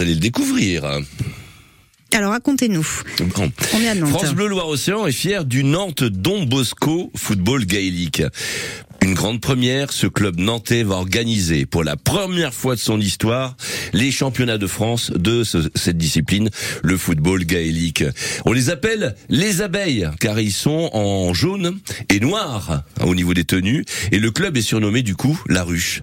allez le découvrir. Alors racontez-nous. Bon. On est à Nantes. France Bleu Loire-Océan est fier du Nantes Don Bosco football gaélique. Une grande première, ce club nantais va organiser pour la première fois de son histoire les championnats de France de ce- cette discipline, le football gaélique. On les appelle les abeilles car ils sont en jaune et noir au niveau des tenues et le club est surnommé du coup la ruche.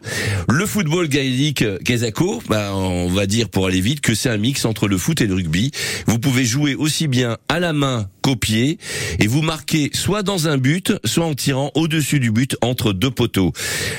Le football gaélique Quesaco, bah, on va dire pour aller vite que c'est un mix entre le foot et le rugby. Vous pouvez jouer aussi bien à la main pied et vous marquez soit dans un but, soit en tirant au-dessus du but entre deux poteaux.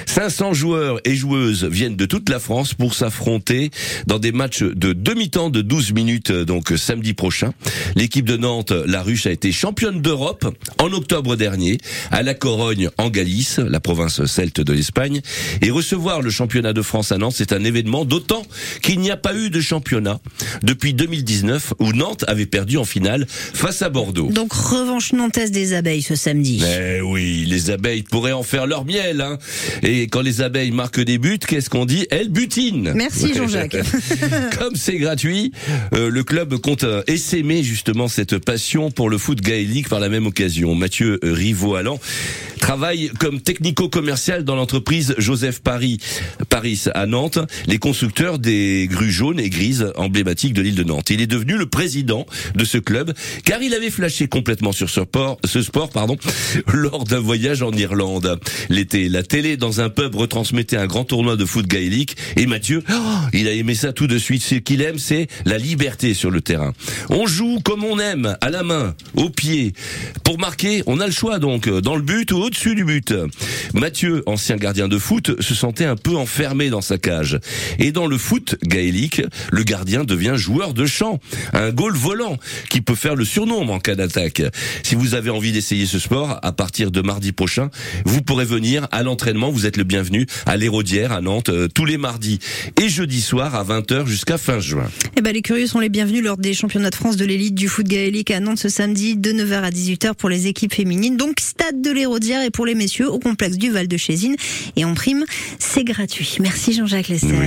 500 joueurs et joueuses viennent de toute la France pour s'affronter dans des matchs de demi-temps de 12 minutes donc samedi prochain. L'équipe de Nantes, la Ruche, a été championne d'Europe en octobre dernier à La Corogne en Galice, la province celte de l'Espagne. Et recevoir le championnat de France à Nantes, c'est un événement d'autant qu'il n'y a pas eu de championnat depuis 2019 où Nantes avait perdu en finale face à Bordeaux. Donc revanche nantaise des abeilles ce samedi. Eh oui, les abeilles pourraient en faire leur miel. Hein. Et quand les abeilles marquent des buts, qu'est-ce qu'on dit? Elles butinent. Merci, Jean-Jacques. Comme c'est gratuit, euh, le club compte euh, essaimer justement cette passion pour le foot gaélique par la même occasion. Mathieu euh, Rivaud-Allan travaille comme technico-commercial dans l'entreprise Joseph Paris, Paris à Nantes, les constructeurs des grues jaunes et grises emblématiques de l'île de Nantes. Il est devenu le président de ce club car il avait flashé complètement sur ce sport, ce sport pardon, lors d'un voyage en Irlande. L'été, la télé dans un pub retransmettait un grand tournoi de foot gaélique et Mathieu, oh, il a aimé ça tout de suite. Ce qu'il aime, c'est la liberté sur le terrain. On joue comme on aime, à la main, au pied. Pour marquer, on a le choix donc, dans le but ou au-dessus du but. Mathieu, ancien gardien de foot, se sentait un peu enfermé dans sa cage. Et dans le foot gaélique, le gardien devient joueur de champ, un goal volant qui peut faire le surnombre en cas d'attaque. Si vous avez envie d'essayer ce sport, à partir de mardi prochain, vous pourrez venir à l'entraînement. Vous êtes le bienvenu à l'Hérodière à Nantes euh, tous les mardis et jeudi soir à 20h jusqu'à fin juin. Eh ben, les curieux sont les bienvenus lors des championnats de France de l'élite du foot gaélique à Nantes ce samedi de 9h à 18h pour les équipes féminines. Donc stade de l'Hérodière et pour les messieurs au complexe du Val de Chésine. Et en prime, c'est gratuit. Merci Jean-Jacques Lesser. Oui.